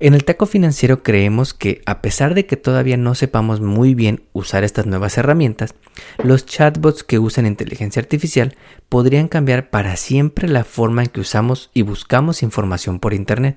En el taco financiero creemos que, a pesar de que todavía no sepamos muy bien usar estas nuevas herramientas, los chatbots que usan inteligencia artificial podrían cambiar para siempre la forma en que usamos y buscamos información por Internet.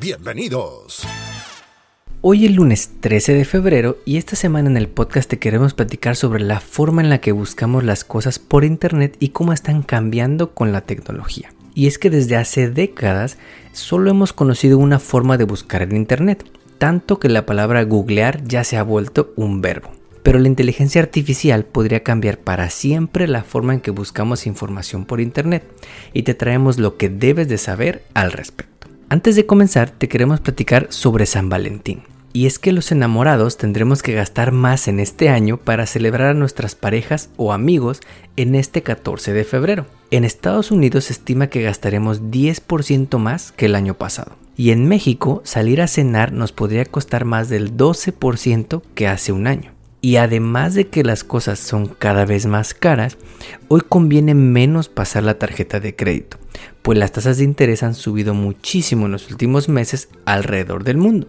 Bienvenidos. Hoy es lunes 13 de febrero y esta semana en el podcast te queremos platicar sobre la forma en la que buscamos las cosas por internet y cómo están cambiando con la tecnología. Y es que desde hace décadas solo hemos conocido una forma de buscar en internet, tanto que la palabra googlear ya se ha vuelto un verbo. Pero la inteligencia artificial podría cambiar para siempre la forma en que buscamos información por internet y te traemos lo que debes de saber al respecto. Antes de comenzar, te queremos platicar sobre San Valentín. Y es que los enamorados tendremos que gastar más en este año para celebrar a nuestras parejas o amigos en este 14 de febrero. En Estados Unidos se estima que gastaremos 10% más que el año pasado. Y en México salir a cenar nos podría costar más del 12% que hace un año. Y además de que las cosas son cada vez más caras, hoy conviene menos pasar la tarjeta de crédito, pues las tasas de interés han subido muchísimo en los últimos meses alrededor del mundo.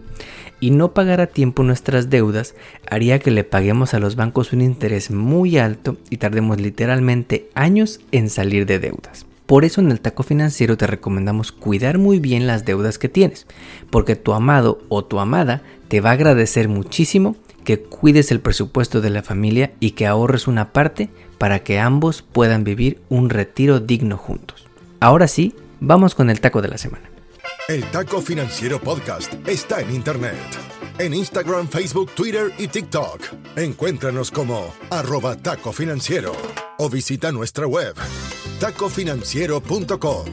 Y no pagar a tiempo nuestras deudas haría que le paguemos a los bancos un interés muy alto y tardemos literalmente años en salir de deudas. Por eso en el taco financiero te recomendamos cuidar muy bien las deudas que tienes, porque tu amado o tu amada te va a agradecer muchísimo que cuides el presupuesto de la familia y que ahorres una parte para que ambos puedan vivir un retiro digno juntos. Ahora sí, vamos con el taco de la semana. El Taco Financiero Podcast está en Internet. En Instagram, Facebook, Twitter y TikTok. Encuéntranos como arroba taco o visita nuestra web tacofinanciero.com.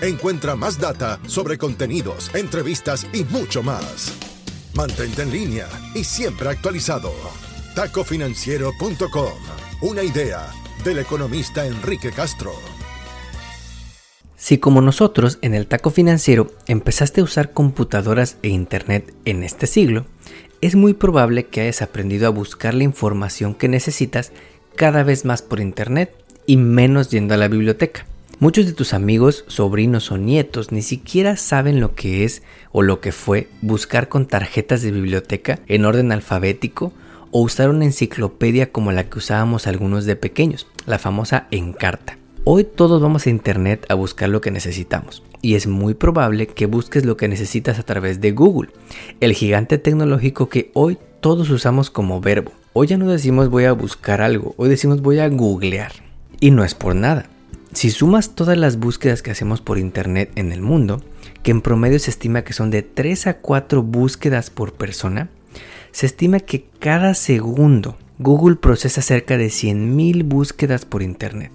Encuentra más data sobre contenidos, entrevistas y mucho más. Mantente en línea y siempre actualizado. Tacofinanciero.com. Una idea del economista Enrique Castro. Si como nosotros en el taco financiero empezaste a usar computadoras e internet en este siglo, es muy probable que hayas aprendido a buscar la información que necesitas cada vez más por internet y menos yendo a la biblioteca. Muchos de tus amigos, sobrinos o nietos ni siquiera saben lo que es o lo que fue buscar con tarjetas de biblioteca en orden alfabético o usar una enciclopedia como la que usábamos algunos de pequeños, la famosa Encarta. Hoy todos vamos a internet a buscar lo que necesitamos y es muy probable que busques lo que necesitas a través de Google, el gigante tecnológico que hoy todos usamos como verbo. Hoy ya no decimos voy a buscar algo, hoy decimos voy a googlear. Y no es por nada. Si sumas todas las búsquedas que hacemos por internet en el mundo, que en promedio se estima que son de 3 a 4 búsquedas por persona, se estima que cada segundo Google procesa cerca de 100.000 búsquedas por internet,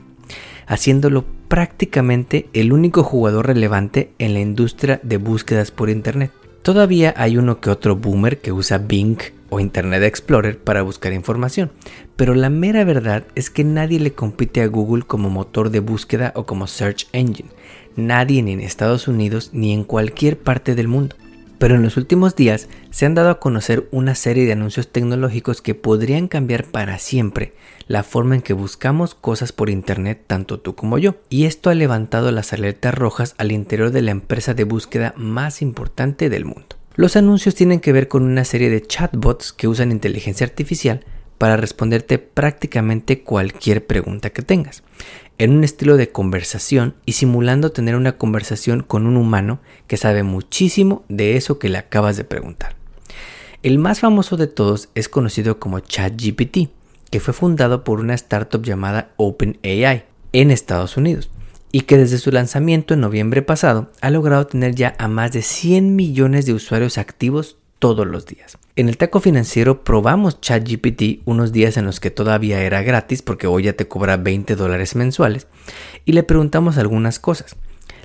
haciéndolo prácticamente el único jugador relevante en la industria de búsquedas por internet. Todavía hay uno que otro boomer que usa Bing o Internet Explorer para buscar información, pero la mera verdad es que nadie le compite a Google como motor de búsqueda o como search engine. Nadie ni en Estados Unidos ni en cualquier parte del mundo. Pero en los últimos días se han dado a conocer una serie de anuncios tecnológicos que podrían cambiar para siempre la forma en que buscamos cosas por Internet tanto tú como yo. Y esto ha levantado las alertas rojas al interior de la empresa de búsqueda más importante del mundo. Los anuncios tienen que ver con una serie de chatbots que usan inteligencia artificial para responderte prácticamente cualquier pregunta que tengas, en un estilo de conversación y simulando tener una conversación con un humano que sabe muchísimo de eso que le acabas de preguntar. El más famoso de todos es conocido como ChatGPT, que fue fundado por una startup llamada OpenAI en Estados Unidos y que desde su lanzamiento en noviembre pasado ha logrado tener ya a más de 100 millones de usuarios activos todos los días. En el taco financiero probamos ChatGPT unos días en los que todavía era gratis porque hoy ya te cobra 20 dólares mensuales y le preguntamos algunas cosas.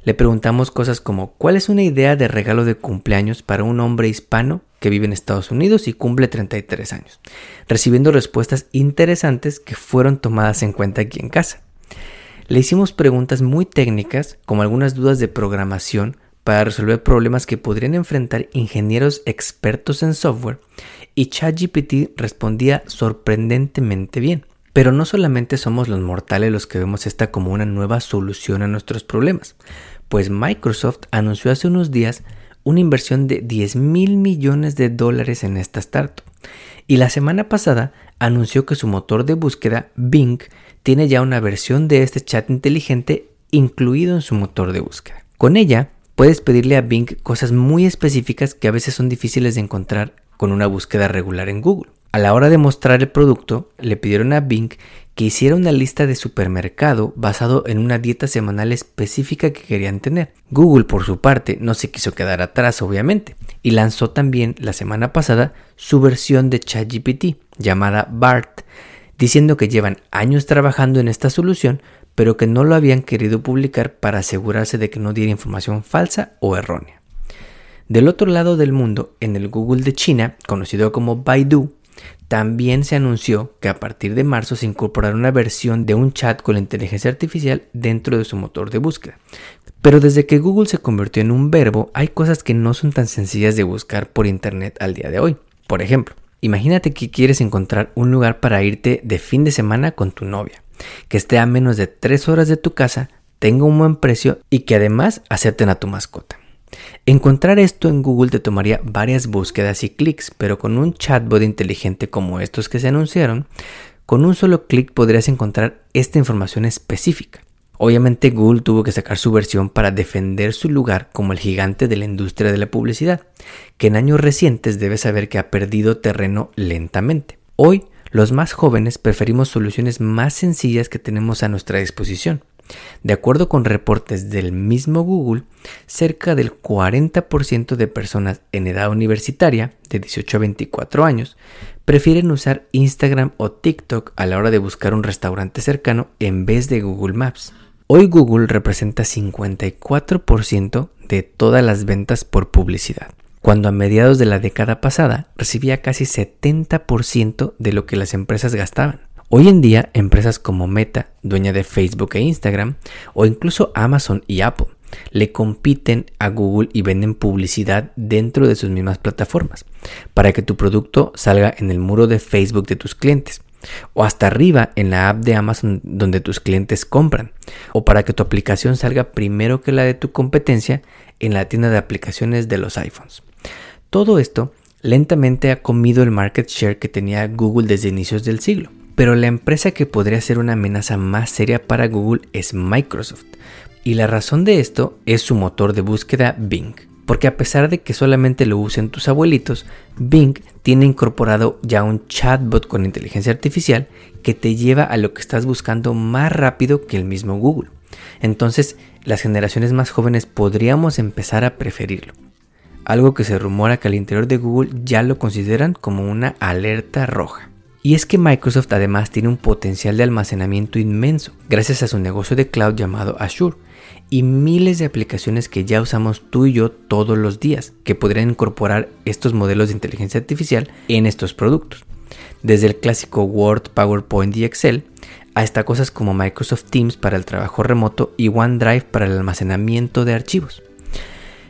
Le preguntamos cosas como ¿cuál es una idea de regalo de cumpleaños para un hombre hispano que vive en Estados Unidos y cumple 33 años? Recibiendo respuestas interesantes que fueron tomadas en cuenta aquí en casa. Le hicimos preguntas muy técnicas como algunas dudas de programación para resolver problemas que podrían enfrentar ingenieros expertos en software y ChatGPT respondía sorprendentemente bien. Pero no solamente somos los mortales los que vemos esta como una nueva solución a nuestros problemas, pues Microsoft anunció hace unos días una inversión de 10 mil millones de dólares en esta startup. Y la semana pasada anunció que su motor de búsqueda, Bing, tiene ya una versión de este chat inteligente incluido en su motor de búsqueda. Con ella puedes pedirle a Bing cosas muy específicas que a veces son difíciles de encontrar con una búsqueda regular en Google. A la hora de mostrar el producto, le pidieron a Bing que hiciera una lista de supermercado basado en una dieta semanal específica que querían tener. Google, por su parte, no se quiso quedar atrás, obviamente, y lanzó también la semana pasada su versión de ChatGPT, llamada BART, diciendo que llevan años trabajando en esta solución, pero que no lo habían querido publicar para asegurarse de que no diera información falsa o errónea. Del otro lado del mundo, en el Google de China, conocido como Baidu, también se anunció que a partir de marzo se incorporará una versión de un chat con la inteligencia artificial dentro de su motor de búsqueda. Pero desde que Google se convirtió en un verbo, hay cosas que no son tan sencillas de buscar por Internet al día de hoy. Por ejemplo, imagínate que quieres encontrar un lugar para irte de fin de semana con tu novia, que esté a menos de 3 horas de tu casa, tenga un buen precio y que además acepten a tu mascota. Encontrar esto en Google te tomaría varias búsquedas y clics, pero con un chatbot inteligente como estos que se anunciaron, con un solo clic podrías encontrar esta información específica. Obviamente Google tuvo que sacar su versión para defender su lugar como el gigante de la industria de la publicidad, que en años recientes debe saber que ha perdido terreno lentamente. Hoy, los más jóvenes preferimos soluciones más sencillas que tenemos a nuestra disposición. De acuerdo con reportes del mismo Google, cerca del 40% de personas en edad universitaria, de 18 a 24 años, prefieren usar Instagram o TikTok a la hora de buscar un restaurante cercano en vez de Google Maps. Hoy Google representa 54% de todas las ventas por publicidad, cuando a mediados de la década pasada recibía casi 70% de lo que las empresas gastaban. Hoy en día, empresas como Meta, dueña de Facebook e Instagram, o incluso Amazon y Apple, le compiten a Google y venden publicidad dentro de sus mismas plataformas, para que tu producto salga en el muro de Facebook de tus clientes, o hasta arriba en la app de Amazon donde tus clientes compran, o para que tu aplicación salga primero que la de tu competencia en la tienda de aplicaciones de los iPhones. Todo esto lentamente ha comido el market share que tenía Google desde inicios del siglo. Pero la empresa que podría ser una amenaza más seria para Google es Microsoft. Y la razón de esto es su motor de búsqueda Bing. Porque a pesar de que solamente lo usen tus abuelitos, Bing tiene incorporado ya un chatbot con inteligencia artificial que te lleva a lo que estás buscando más rápido que el mismo Google. Entonces, las generaciones más jóvenes podríamos empezar a preferirlo. Algo que se rumora que al interior de Google ya lo consideran como una alerta roja. Y es que Microsoft además tiene un potencial de almacenamiento inmenso gracias a su negocio de cloud llamado Azure y miles de aplicaciones que ya usamos tú y yo todos los días que podrían incorporar estos modelos de inteligencia artificial en estos productos. Desde el clásico Word, PowerPoint y Excel hasta cosas como Microsoft Teams para el trabajo remoto y OneDrive para el almacenamiento de archivos.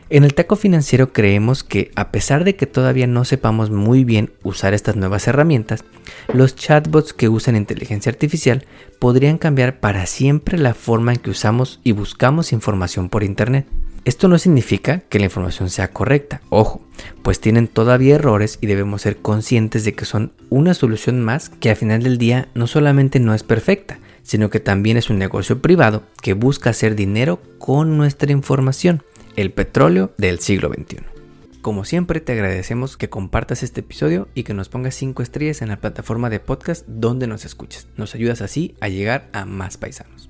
En el taco financiero creemos que a pesar de que todavía no sepamos muy bien usar estas nuevas herramientas, los chatbots que usan inteligencia artificial podrían cambiar para siempre la forma en que usamos y buscamos información por Internet. Esto no significa que la información sea correcta, ojo, pues tienen todavía errores y debemos ser conscientes de que son una solución más que al final del día no solamente no es perfecta, sino que también es un negocio privado que busca hacer dinero con nuestra información el petróleo del siglo XXI. Como siempre te agradecemos que compartas este episodio y que nos pongas 5 estrellas en la plataforma de podcast donde nos escuches. Nos ayudas así a llegar a más paisanos.